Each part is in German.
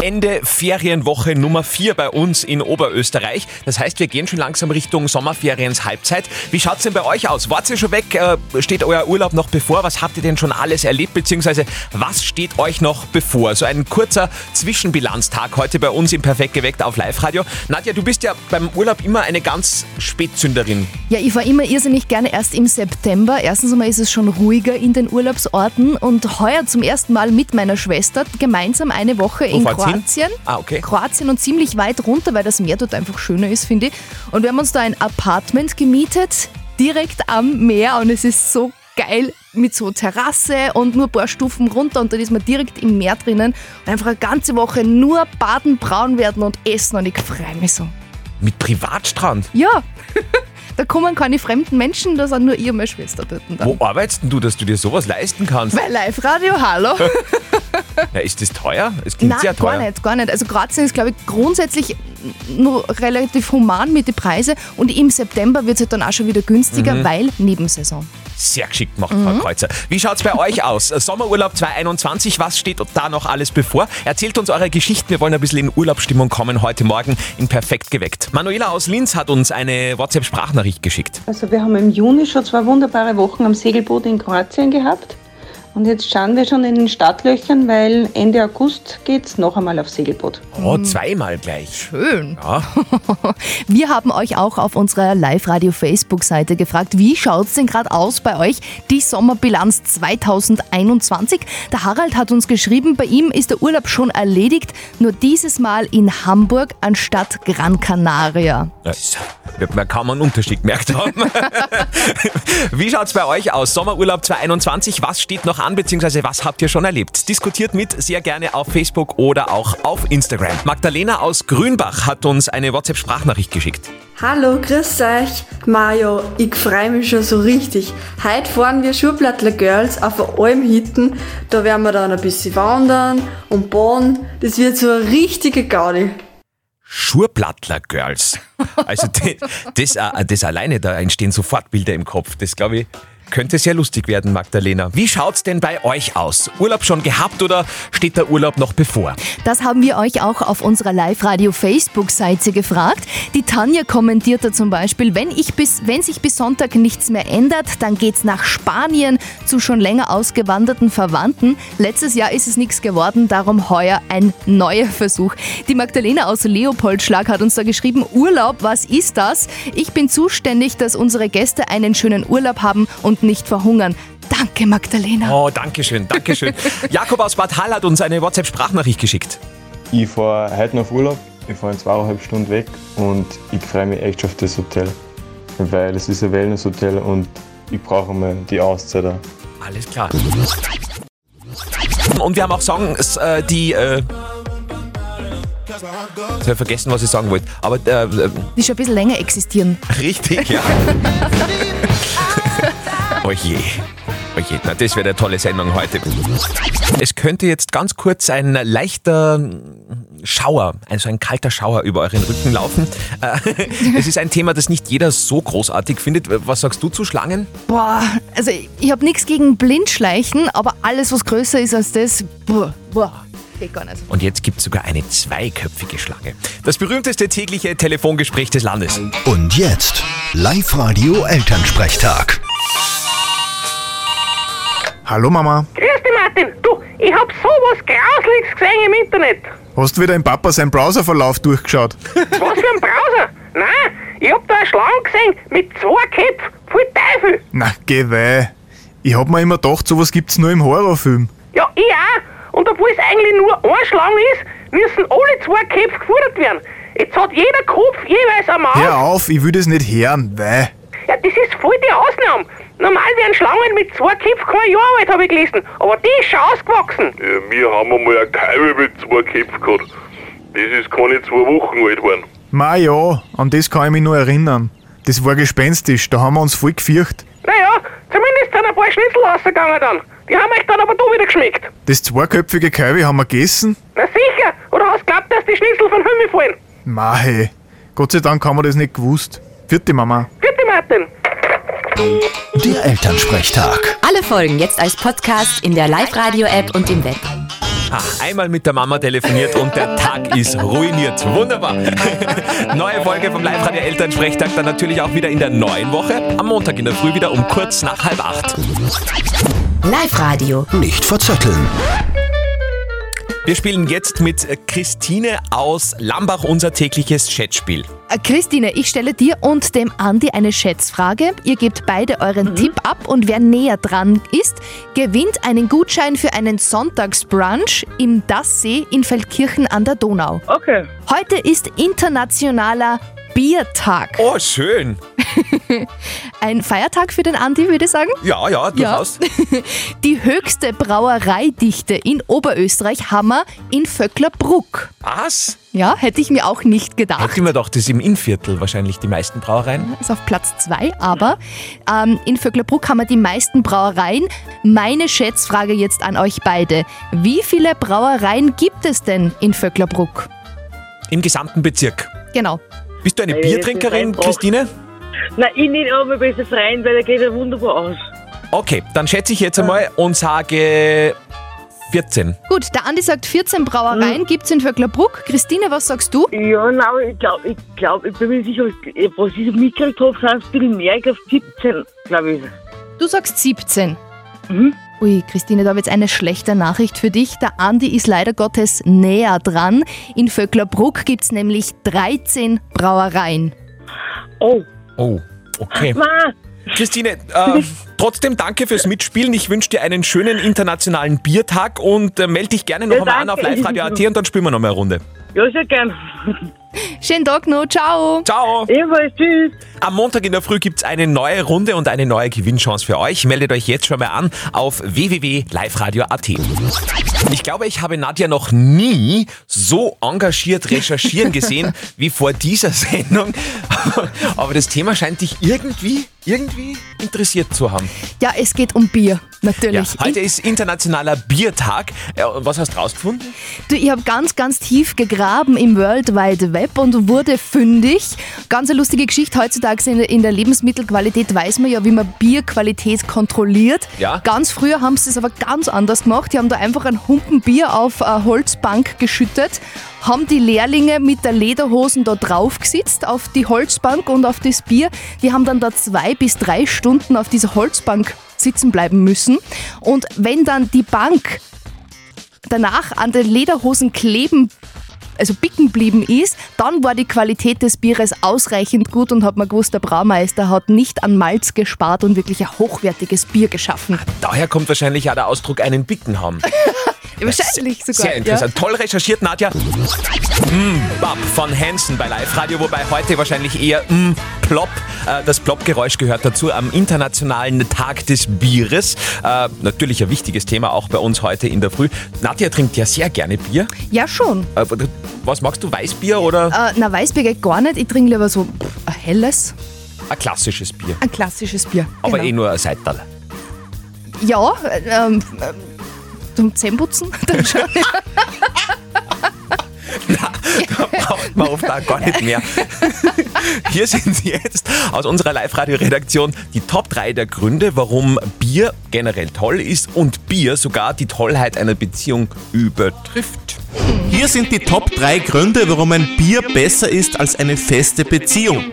Ende Ferienwoche Nummer 4 bei uns in Oberösterreich. Das heißt, wir gehen schon langsam Richtung Sommerferiens Halbzeit. Wie schaut's denn bei euch aus? Wart ihr schon weg? Äh, Steht euer Urlaub noch bevor? Was habt ihr denn schon alles erlebt? Beziehungsweise was steht euch noch bevor? So ein kurzer Zwischenbilanztag heute bei uns im Perfekt geweckt auf Live-Radio. Nadja, du bist ja beim Urlaub immer eine ganz Spätzünderin. Ja, ich war immer irrsinnig gerne erst im September. Erstens einmal ist es schon ruhiger in den Urlaubsorten und heuer zum ersten Mal mit meiner Schwester gemeinsam eine Woche in fahrt's hin? Kroatien. Ah, okay. Kroatien und ziemlich weit runter, weil das Meer dort einfach schöner ist, finde ich. Und wir haben uns da ein Apartment gemietet, direkt am Meer und es ist so geil mit so Terrasse und nur ein paar Stufen runter und dann ist man direkt im Meer drinnen und einfach eine ganze Woche nur baden, braun werden und essen und ich freue mich so. Mit Privatstrand. Ja, da kommen keine fremden Menschen, da sind nur ich und meine Schwester dort. Wo arbeitest denn du, dass du dir sowas leisten kannst? Bei Live-Radio, hallo? Ja, ist das teuer? Es klingt Nein, sehr teuer. gar nicht, gar nicht. Also Kroatien ist, glaube ich, grundsätzlich nur relativ human mit den Preisen und im September wird es halt dann auch schon wieder günstiger, Mhm. weil Nebensaison. Sehr geschickt gemacht, Mhm. Frau Kreuzer. Wie schaut's bei euch aus? Sommerurlaub 2021, was steht da noch alles bevor? Erzählt uns eure Geschichten. Wir wollen ein bisschen in Urlaubsstimmung kommen heute Morgen in Perfekt geweckt. Manuela aus Linz hat uns eine WhatsApp-Sprachnachricht geschickt. Also wir haben im Juni schon zwei wunderbare Wochen am Segelboot in Kroatien gehabt. Und jetzt schauen wir schon in den Startlöchern, weil Ende August geht's noch einmal auf Segelboot. Oh, zweimal gleich. Schön. Ja, Wir haben euch auch auf unserer Live-Radio-Facebook-Seite gefragt, wie schaut's denn gerade aus bei euch, die Sommerbilanz 2021? Der Harald hat uns geschrieben, bei ihm ist der Urlaub schon erledigt, nur dieses Mal in Hamburg anstatt Gran Canaria. das wird man kaum einen Unterschied gemerkt haben. Wie schaut's bei euch aus? Sommerurlaub 2021, was steht noch an, beziehungsweise was habt ihr schon erlebt? Diskutiert mit sehr gerne auf Facebook oder auch auf Instagram. Magdalena aus Grünbach hat uns eine WhatsApp-Sprachnachricht geschickt. Hallo, grüß euch. Mario, ich freu mich schon so richtig. Heute fahren wir Schurplattler Girls auf eine Alm hitten. Da werden wir dann ein bisschen wandern und baden. Das wird so eine richtige Gaudi. Schurplattler Girls. Also das, das, äh, das alleine, da entstehen sofort Bilder im Kopf. Das glaube ich könnte sehr lustig werden, Magdalena. Wie schaut's denn bei euch aus? Urlaub schon gehabt oder steht der Urlaub noch bevor? Das haben wir euch auch auf unserer Live-Radio-Facebook-Seite gefragt. Die Tanja kommentierte zum Beispiel, wenn, ich bis, wenn sich bis Sonntag nichts mehr ändert, dann geht's nach Spanien zu schon länger ausgewanderten Verwandten. Letztes Jahr ist es nichts geworden, darum heuer ein neuer Versuch. Die Magdalena aus Leopoldschlag hat uns da geschrieben, Urlaub, was ist das? Ich bin zuständig, dass unsere Gäste einen schönen Urlaub haben und nicht verhungern. Danke, Magdalena. Oh, danke schön, danke schön. Jakob aus Bad Hall hat uns eine WhatsApp-Sprachnachricht geschickt. Ich fahre heute noch auf Urlaub. Ich fahre in zweieinhalb Stunden weg und ich freue mich echt schon auf das Hotel. Weil es ist ein Wellness-Hotel und ich brauche mal die Auszeit auch. Alles klar. Und wir haben auch Songs, äh, die... Äh, ich habe vergessen, was ich sagen wollte. Aber äh, äh, Die schon ein bisschen länger existieren. richtig, ja. Oje. Oje, na, das wäre eine tolle Sendung heute. Es könnte jetzt ganz kurz ein leichter Schauer, also ein kalter Schauer über euren Rücken laufen. Äh, Es ist ein Thema, das nicht jeder so großartig findet. Was sagst du zu Schlangen? Boah, also ich, ich habe nichts gegen Blindschleichen, aber alles, was größer ist als das, boah, boah, geht gar nicht. Und jetzt gibt es sogar eine zweiköpfige Schlange. Das berühmteste tägliche Telefongespräch des Landes. Und jetzt Live-Radio Elternsprechtag. Hallo Mama, Grüß dich, Martin. Du, ich hab sowas Grausliches gesehen im Internet. hast du wieder im Papa seinen Browserverlauf durchgeschaut? Was für ein Browser? Nein, ich hab da eine Schlange gesehen mit zwei Köpfen. Voll Teufel. Na, geh weh. Ich hab mir immer gedacht, sowas gibt's nur im Horrorfilm. Ja, ich auch. Und obwohl es eigentlich nur eine Schlange ist, müssen alle zwei Köpfe gefuttert werden. Jetzt hat jeder Kopf jeweils eine Maus. Hör auf, ich will das nicht hören, weh. Ja, das ist voll die Ausnahme. Normal werden Schlangen mit zwei Köpfen kein Jahr alt, habe ich gelesen. Aber die ist schon ausgewachsen. Ja, wir haben einmal eine Kalbe mit zwei Köpfen gehabt. Das ist keine zwei Wochen alt geworden. Ma ja, an das kann ich mich nur erinnern. Das war gespenstisch, da haben wir uns voll gefürcht. Naja, zumindest sind ein paar Schnitzel rausgegangen dann. Die haben euch dann aber da wieder geschmeckt. Das zweiköpfige Kalbe haben wir gegessen. Na sicher. Oder hast du glaubt, dass die Schnitzel von Himmel fallen? Ma hey, Gott sei Dank haben wir das nicht gewusst. Vierte Mama. Bitte, Martin. Der Elternsprechtag. Alle Folgen jetzt als Podcast in der Live-Radio-App und im Web. Ach, einmal mit der Mama telefoniert und der Tag ist ruiniert. Wunderbar. Neue Folge vom Live-Radio Elternsprechtag dann natürlich auch wieder in der neuen Woche. Am Montag in der Früh wieder um kurz nach halb acht. Live-Radio. Nicht verzetteln. Wir spielen jetzt mit Christine aus Lambach unser tägliches Chatspiel. Äh, Christine, ich stelle dir und dem Andi eine Schätzfrage. Ihr gebt beide euren Tipp ab und wer näher dran ist, gewinnt einen Gutschein für einen Sonntagsbrunch im Dasssee in Feldkirchen an der Donau. Okay. Heute ist internationaler Biertag. Oh, schön. Ein Feiertag für den Andi, würde ich sagen. Ja, ja, durchaus. Die höchste Brauereidichte in Oberösterreich haben wir in Vöcklerbruck. Was? Ja, hätte ich mir auch nicht gedacht. Hätte ich mir gedacht, das ist im Innviertel wahrscheinlich die meisten Brauereien. ist auf Platz 2, aber ähm, in Vöcklerbruck haben wir die meisten Brauereien. Meine Schätzfrage jetzt an euch beide. Wie viele Brauereien gibt es denn in Vöcklerbruck? Im gesamten Bezirk. Genau. Bist du eine Biertrinkerin, Christine? Na, ich nicht, aber besser freien, weil der geht ja wunderbar aus. Okay, dann schätze ich jetzt einmal und sage 14. Gut, der Andi sagt 14 Brauereien gibt es in Vöcklerbruck. Christine, was sagst du? Ja, na, aber ich glaube, ich, glaub, ich bin mir sicher, ich- was ich mitgekriegt habe, sind es ein bisschen mehr, ich glaube 17, glaube ich. Du sagst 17. Mhm. Ui, Christine, da habe ich jetzt eine schlechte Nachricht für dich. Der Andi ist leider Gottes näher dran. In Vöcklerbruck gibt es nämlich 13 Brauereien. Oh, Oh, okay. ma, Christine, äh, trotzdem danke fürs Mitspielen. Ich wünsche dir einen schönen internationalen Biertag und äh, melde dich gerne noch Ja, einmal an auf live-radio.at und dann spielen wir noch mal eine Runde. ja, sehr gern. Schönen Tag noch, ciao! Ciao! Ebenfalls, tschüss. Am Montag in der Früh gibt's eine neue Runde und eine neue Gewinnchance für euch. Meldet euch jetzt schon mal an auf www.liveradio.at. Ich glaube, ich habe Nadja noch nie so engagiert recherchieren gesehen wie vor dieser Sendung. Aber das Thema scheint dich irgendwie, irgendwie interessiert zu haben. Ja, es geht um Bier, Ja, natürlich. heute ist internationaler Biertag. Ja, was hast du rausgefunden? Du, ich habe ganz, ganz tief gegraben im World Wide Web und wurde fündig. Ganz eine lustige Geschichte. Heutzutage in, in der Lebensmittelqualität weiß man ja, wie man Bierqualität kontrolliert. Ja. Ganz früher haben sie es aber ganz anders gemacht. Die haben da einfach einen Humpen Bier auf eine Holzbank geschüttet, haben die Lehrlinge mit der Lederhosen da drauf gesetzt auf die Holzbank und auf das Bier. Die haben dann da zwei bis drei Stunden auf dieser Holzbank sitzen bleiben müssen. Und wenn dann die Bank danach an den Lederhosen kleben, also bicken blieben ist, dann war die Qualität des Bieres ausreichend gut und hat man gewusst, der Braumeister hat nicht an Malz gespart und wirklich ein hochwertiges Bier geschaffen. Daher kommt wahrscheinlich auch der Ausdruck einen Bicken haben. Wahrscheinlich sogar. Sehr interessant. Toll recherchiert, Nadja. Mm, Bab von Hansen bei Live Radio, wobei heute wahrscheinlich eher mm, Plop. Äh, das Plop-Geräusch gehört dazu am Internationalen Tag des Bieres. Äh, natürlich ein wichtiges Thema auch bei uns heute in der Früh. Nadja trinkt ja sehr gerne Bier. Ja, ja schon. Äh, was magst du, Weißbier oder na, Weißbier geht gar nicht. Ich trinke lieber so ein helles, ein klassisches Bier? ein klassisches Bier. Aber Genau. eh nur ein Seital. Ja, äh, ähm, ähm, zum Zähneputzen dann schon. Da braucht man oft auch gar nicht mehr. Hier sind jetzt aus unserer Live-Radio-Redaktion die Top 3 der Gründe, warum Bier generell toll ist und Bier sogar die Tollheit einer Beziehung übertrifft. Hier sind die Top 3 Gründe, warum ein Bier besser ist als eine feste Beziehung.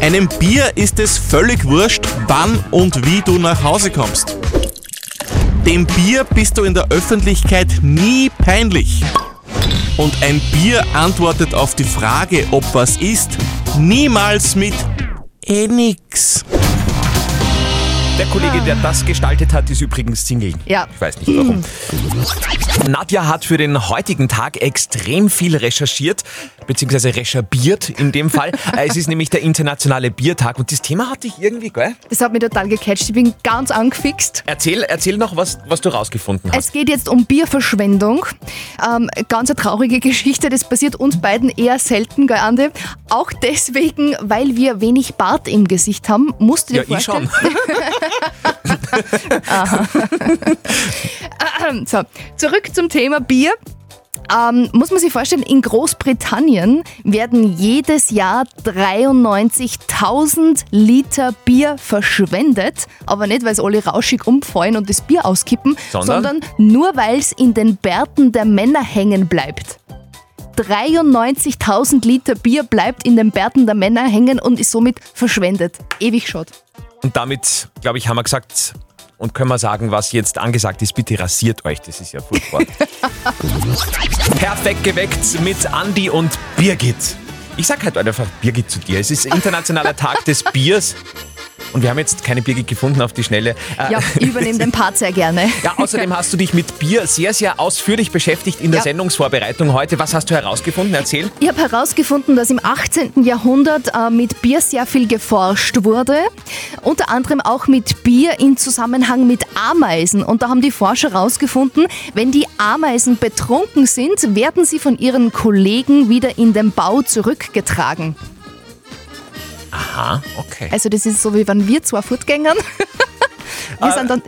Einem Bier ist es völlig wurscht, wann und wie du nach Hause kommst. Dem Bier bist du in der Öffentlichkeit nie peinlich. Und ein Bier antwortet auf die Frage, ob was ist, niemals mit eh nix. Der Kollege, der das gestaltet hat, ist übrigens Single. Ja. Ich weiß nicht warum. Nadja hat für den heutigen Tag extrem viel recherchiert, beziehungsweise recherbiert in dem Fall. Äh, es ist nämlich der internationale Biertag und das Thema hatte ich irgendwie, gell? Das hat mich total gecatcht. Ich bin ganz angefixt. Erzähl, erzähl noch, was, was du rausgefunden hast. Es geht jetzt um Bierverschwendung. Ähm, ganz eine traurige Geschichte, das passiert uns beiden eher selten, gell, Andi? Auch deswegen, weil wir wenig Bart im Gesicht haben, musst du dir Ja, ich vorstellen. schon. So, zurück zum Thema Bier. Ähm, muss man sich vorstellen, in Großbritannien werden jedes Jahr 93.000 Liter Bier verschwendet. Aber nicht, weil es alle rauschig umfallen und das Bier auskippen, Sondern? sondern nur, weil es in den Bärten der Männer hängen bleibt. 93.000 Liter Bier bleibt in den Bärten der Männer hängen und ist somit verschwendet. Ewig schott. Und damit, glaube ich, haben wir gesagt und können wir sagen, was jetzt angesagt ist. Bitte rasiert euch, das ist ja furchtbar. Perfekt geweckt mit Andi und Birgit. Ich sag halt einfach Birgit zu dir. Es ist internationaler Tag des Biers. Und wir haben jetzt keine Birgit gefunden auf die Schnelle. Äh, Ja, ich übernehme den Part sehr gerne. Ja, außerdem hast du dich mit Bier sehr, sehr ausführlich beschäftigt in der Ja. Sendungsvorbereitung heute. Was hast du herausgefunden? Erzähl. Ich habe herausgefunden, dass im 18. Jahrhundert äh, mit Bier sehr viel geforscht wurde. Unter anderem auch mit Bier in Zusammenhang mit Ameisen. Und da haben die Forscher herausgefunden, wenn die Ameisen betrunken sind, werden sie von ihren Kollegen wieder in den Bau zurückgetragen. Aha, okay. Also das ist so, wie wenn wir zwei fortgängern. Wir sind dann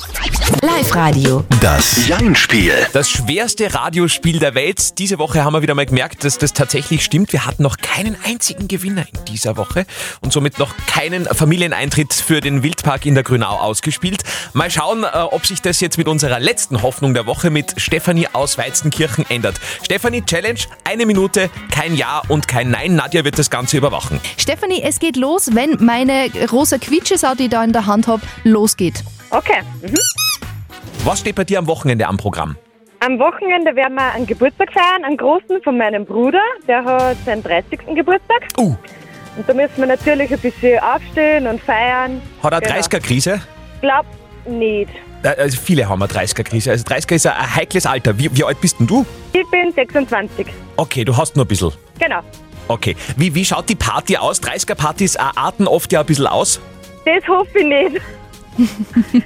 im Live-Radio. Das Jein-Spiel. Das schwerste Radiospiel der Welt. Diese Woche haben wir wieder mal gemerkt, dass das tatsächlich stimmt. Wir hatten noch keinen einzigen Gewinner in dieser Woche und somit noch keinen Familieneintritt für den Wildpark in der Grünau ausgespielt. Mal schauen, äh, ob sich das jetzt mit unserer letzten Hoffnung der Woche mit Stefanie aus Weizenkirchen ändert. Stefanie, Challenge, eine Minute, kein Ja und kein Nein. Nadja wird das Ganze überwachen. Stefanie, es geht los, wenn meine rosa Quietschesau, die ich da in der Hand habe, losgeht. Okay. Mhm. Was steht bei dir am Wochenende am Programm? Am Wochenende werden wir einen Geburtstag feiern, einen großen von meinem Bruder. Der hat seinen 30. Geburtstag. Uh. Und da müssen wir natürlich ein bisschen aufstehen und feiern. Hat er Genau. 30er-Krise? Glaub nicht. Äh, Also viele haben eine 30er-Krise. Also 30er ist ein heikles Alter. Wie, wie alt bist denn du? Ich bin 26. Okay, du hast nur ein bisschen. Genau. Okay. Wie, wie schaut die Party aus? 30er-Partys äh, arten oft ja ein bisschen aus. Das hoffe ich nicht.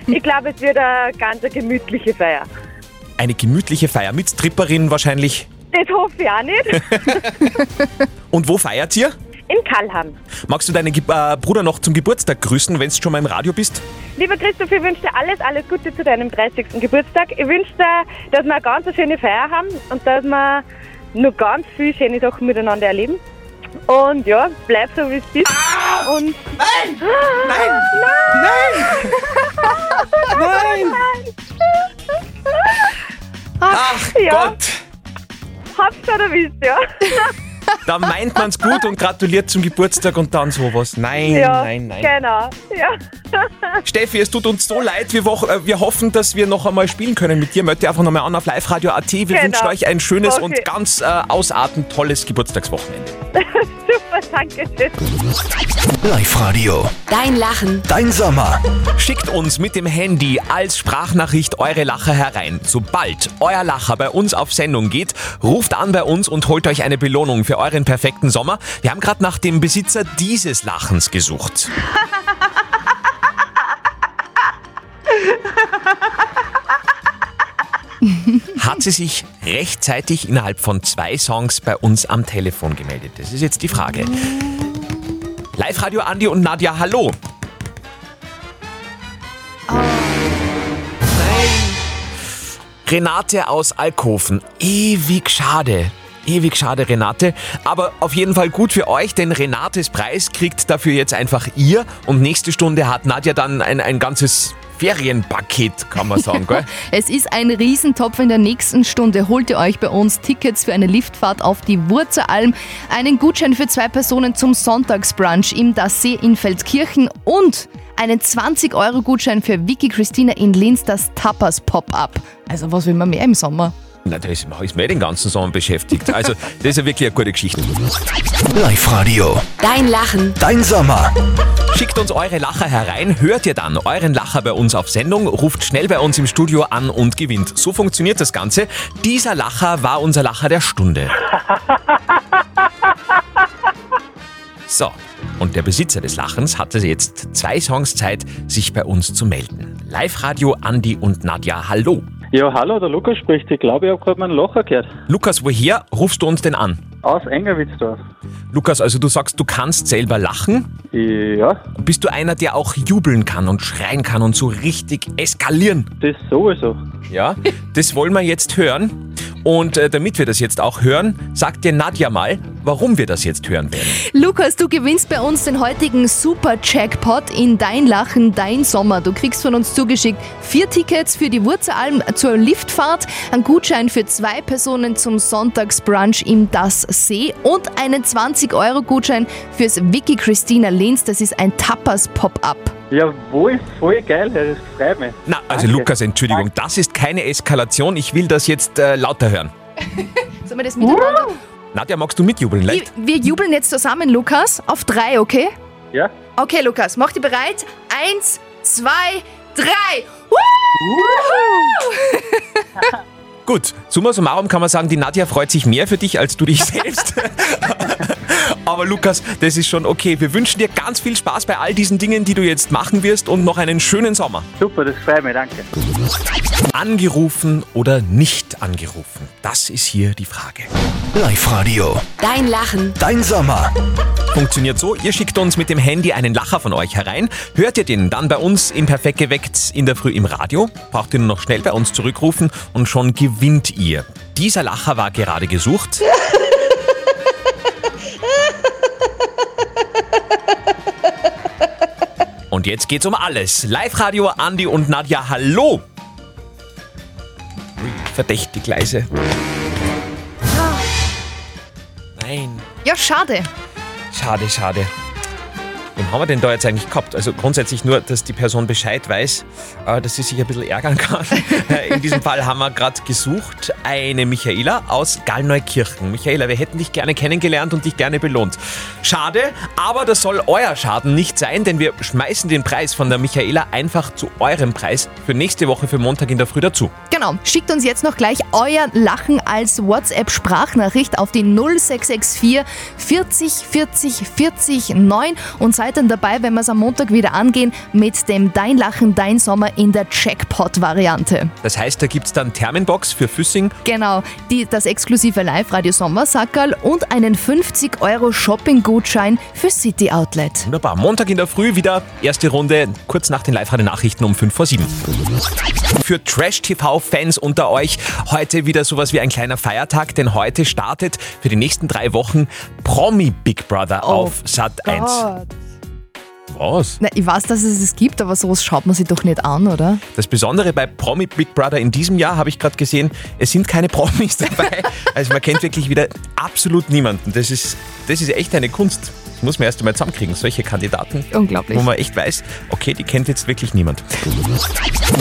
Ich glaube, es wird eine ganz gemütliche Feier. Eine gemütliche Feier mit Stripperin wahrscheinlich. Das hoffe ich auch nicht. Und wo feiert ihr? In Kallham. Magst du deinen Ge äh, Bruder noch zum Geburtstag grüßen, wenn du schon mal im Radio bist? Lieber Christoph, ich wünsche dir alles, alles Gute zu deinem 30. Geburtstag. Ich wünsche dir, dass wir eine ganz schöne Feier haben und dass wir noch ganz viele schöne Sachen miteinander erleben. Und ja, bleib so wie es bist. Und Nein! Nein! Nein! Nein! Ach ja. Gott! Hab's schon erwischt, ja. Da meint man's gut und gratuliert zum Geburtstag und dann sowas. Nein, ja, nein, nein. Genau, ja. Steffi, es tut uns so leid. Wir, wo äh, wir hoffen, dass wir noch einmal spielen können mit dir. Melde einfach nochmal an auf liveradio.at. Wir Genau. wünschen euch ein schönes Okay. und ganz äh, ausartend tolles Geburtstagswochenende. Super, danke schön. Live-Radio. Dein Lachen. Dein Sommer. Schickt uns mit dem Handy als Sprachnachricht eure Lacher herein. Sobald euer Lacher bei uns auf Sendung geht, ruft an bei uns und holt euch eine Belohnung für euren perfekten Sommer. Wir haben gerade nach dem Besitzer dieses Lachens gesucht. Hat sie sich rechtzeitig innerhalb von zwei Songs bei uns am Telefon gemeldet? Das ist jetzt die Frage. Live-Radio Andi und Nadja, hallo. Renate aus Alkoven. Ewig schade. Ewig schade, Renate. Aber auf jeden Fall gut für euch, denn Renates Preis kriegt dafür jetzt einfach ihr. Und nächste Stunde hat Nadja dann ein, ein ganzes Ferienpaket, kann man sagen, gell? Es ist ein Riesentopf. In der nächsten Stunde holt ihr euch bei uns Tickets für eine Liftfahrt auf die Wurzelalm, einen Gutschein für zwei Personen zum Sonntagsbrunch im Das See in Feldkirchen und einen 20-Euro-Gutschein für Vicky Christina in Linz, das Tapas Pop-Up. Also was will man mehr im Sommer? Na, da ist, ist mir den ganzen Sommer beschäftigt. Also, das ist ja wirklich eine gute Geschichte. Live-Radio. Dein Lachen. Dein Sommer. Schickt uns eure Lacher herein, hört ihr dann euren Lacher bei uns auf Sendung, ruft schnell bei uns im Studio an und gewinnt. So funktioniert das Ganze. Dieser Lacher war unser Lacher der Stunde. So, und der Besitzer des Lachens hatte jetzt zwei Songs Zeit, sich bei uns zu melden. Live-Radio Andi und Nadja, hallo. Ja, hallo, der Lukas spricht. Ich glaube, ich habe gerade meinen Locher gehört. Lukas, woher rufst du uns denn an? Aus Engerwitzdorf. Lukas, also du sagst, du kannst selber lachen. Ja. Bist du einer, der auch jubeln kann und schreien kann und so richtig eskalieren? Das sowieso. Ja, das wollen wir jetzt hören. Und äh, damit wir das jetzt auch hören, sagt dir Nadja mal, warum wir das jetzt hören werden. Lukas, du gewinnst bei uns den heutigen Super Jackpot in Dein Lachen, Dein Sommer. Du kriegst von uns zugeschickt vier Tickets für die Wurzelalm zur Liftfahrt, einen Gutschein für zwei Personen zum Sonntagsbrunch im Das See und einen 20-Euro-Gutschein fürs Vicky Christina Linz. Das ist ein Tapas-Pop-Up. Jawohl, voll geil, das freut mich. Na, also Lukas, Entschuldigung, das ist keine Eskalation. Ich will das jetzt äh, lauter hören. Sollen wir das miteinander? Nadja, magst du mitjubeln? Wir, Leicht? wir jubeln jetzt zusammen, Lukas, auf drei, okay? Ja. Okay, Lukas, mach dich bereit. Eins, zwei, drei. Gut, summa summarum kann man sagen, die Nadja freut sich mehr für dich als du dich selbst. Aber Lukas, das ist schon okay. Wir wünschen dir ganz viel Spaß bei all diesen Dingen, die du jetzt machen wirst und noch einen schönen Sommer. Super, das freut mich, danke. Angerufen oder nicht angerufen? Das ist hier die Frage. Live-Radio. Dein Lachen. Dein Sommer. Funktioniert so, ihr schickt uns mit dem Handy einen Lacher von euch herein, hört ihr den dann bei uns im Perfekt geweckt in der Früh im Radio, braucht ihr nur noch schnell bei uns zurückrufen und schon gewinnt ihr. Dieser Lacher war gerade gesucht. Und jetzt geht's um alles. Live-Radio, Andi und Nadja, hallo! Verdächtig leise. Nein. Ja, schade. Schade, schade. Wen haben wir denn da jetzt eigentlich gehabt? Also grundsätzlich nur, dass die Person Bescheid weiß, äh, dass sie sich ein bisschen ärgern kann. Äh, In diesem Fall haben wir gerade gesucht eine Michaela aus Gallneukirchen. Michaela, wir hätten dich gerne kennengelernt und dich gerne belohnt. Schade, aber das soll euer Schaden nicht sein, denn wir schmeißen den Preis von der Michaela einfach zu eurem Preis für nächste Woche für Montag in der Früh dazu. Genau, schickt uns jetzt noch gleich euer Lachen als WhatsApp-Sprachnachricht auf die 0664 40 40 40 9 und seid dann dabei, wenn wir es am Montag wieder angehen mit dem Dein Lachen, Dein Sommer in der Jackpot-Variante. Das heißt, da gibt es dann Thermenbox für Füssing. Genau, die, das exklusive Live-Radio Sommersackerl und einen 50 Euro Shopping-Gutschein für City Outlet. Wunderbar. Montag in der Früh wieder erste Runde, kurz nach den Live-Radio-Nachrichten um 5 vor 7. Für Trash-TV-Fans unter euch heute wieder sowas wie ein kleiner Feiertag, denn heute startet für die nächsten drei Wochen Promi Big Brother auf Sat 1. Was? Na, ich weiß, dass es es gibt, aber sowas schaut man sich doch nicht an, oder? Das Besondere bei Promi Big Brother in diesem Jahr habe ich gerade gesehen, es sind keine Promis dabei. Also man kennt wirklich wieder absolut niemanden. Das ist, das ist echt eine Kunst. Das muss man erst einmal zusammenkriegen. Solche Kandidaten, Unglaublich. wo man echt weiß, okay, die kennt jetzt wirklich niemand.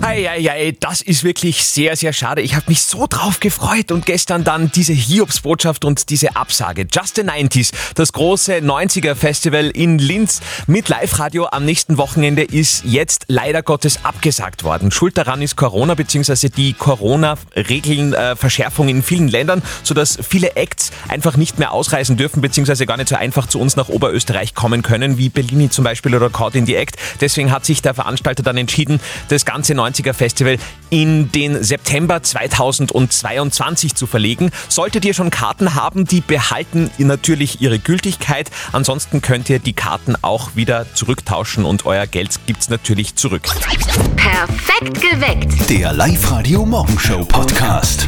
Eieiei, das ist wirklich sehr, sehr schade. Ich habe mich so drauf gefreut und gestern dann diese Hiobsbotschaft und diese Absage. Just the 90s, das große 90er-Festival in Linz mit Live-Radio am nächsten Wochenende ist jetzt leider Gottes abgesagt worden. Schuld daran ist Corona bzw. die Corona-Regeln, äh, Verschärfung in vielen Ländern, sodass viele Acts einfach nicht mehr ausreisen dürfen bzw. gar nicht so einfach zu uns nach Oberösterreich kommen können, wie Bellini zum Beispiel oder Caught in the Act. Deswegen hat sich der Veranstalter dann entschieden, das ganze 90er Festival in den September 2022 zu verlegen. Solltet ihr schon Karten haben, die behalten natürlich ihre Gültigkeit. Ansonsten könnt ihr die Karten auch wieder zurücktauschen und euer Geld gibt's natürlich zurück. Perfekt geweckt. Der Live-Radio Morgenshow Podcast.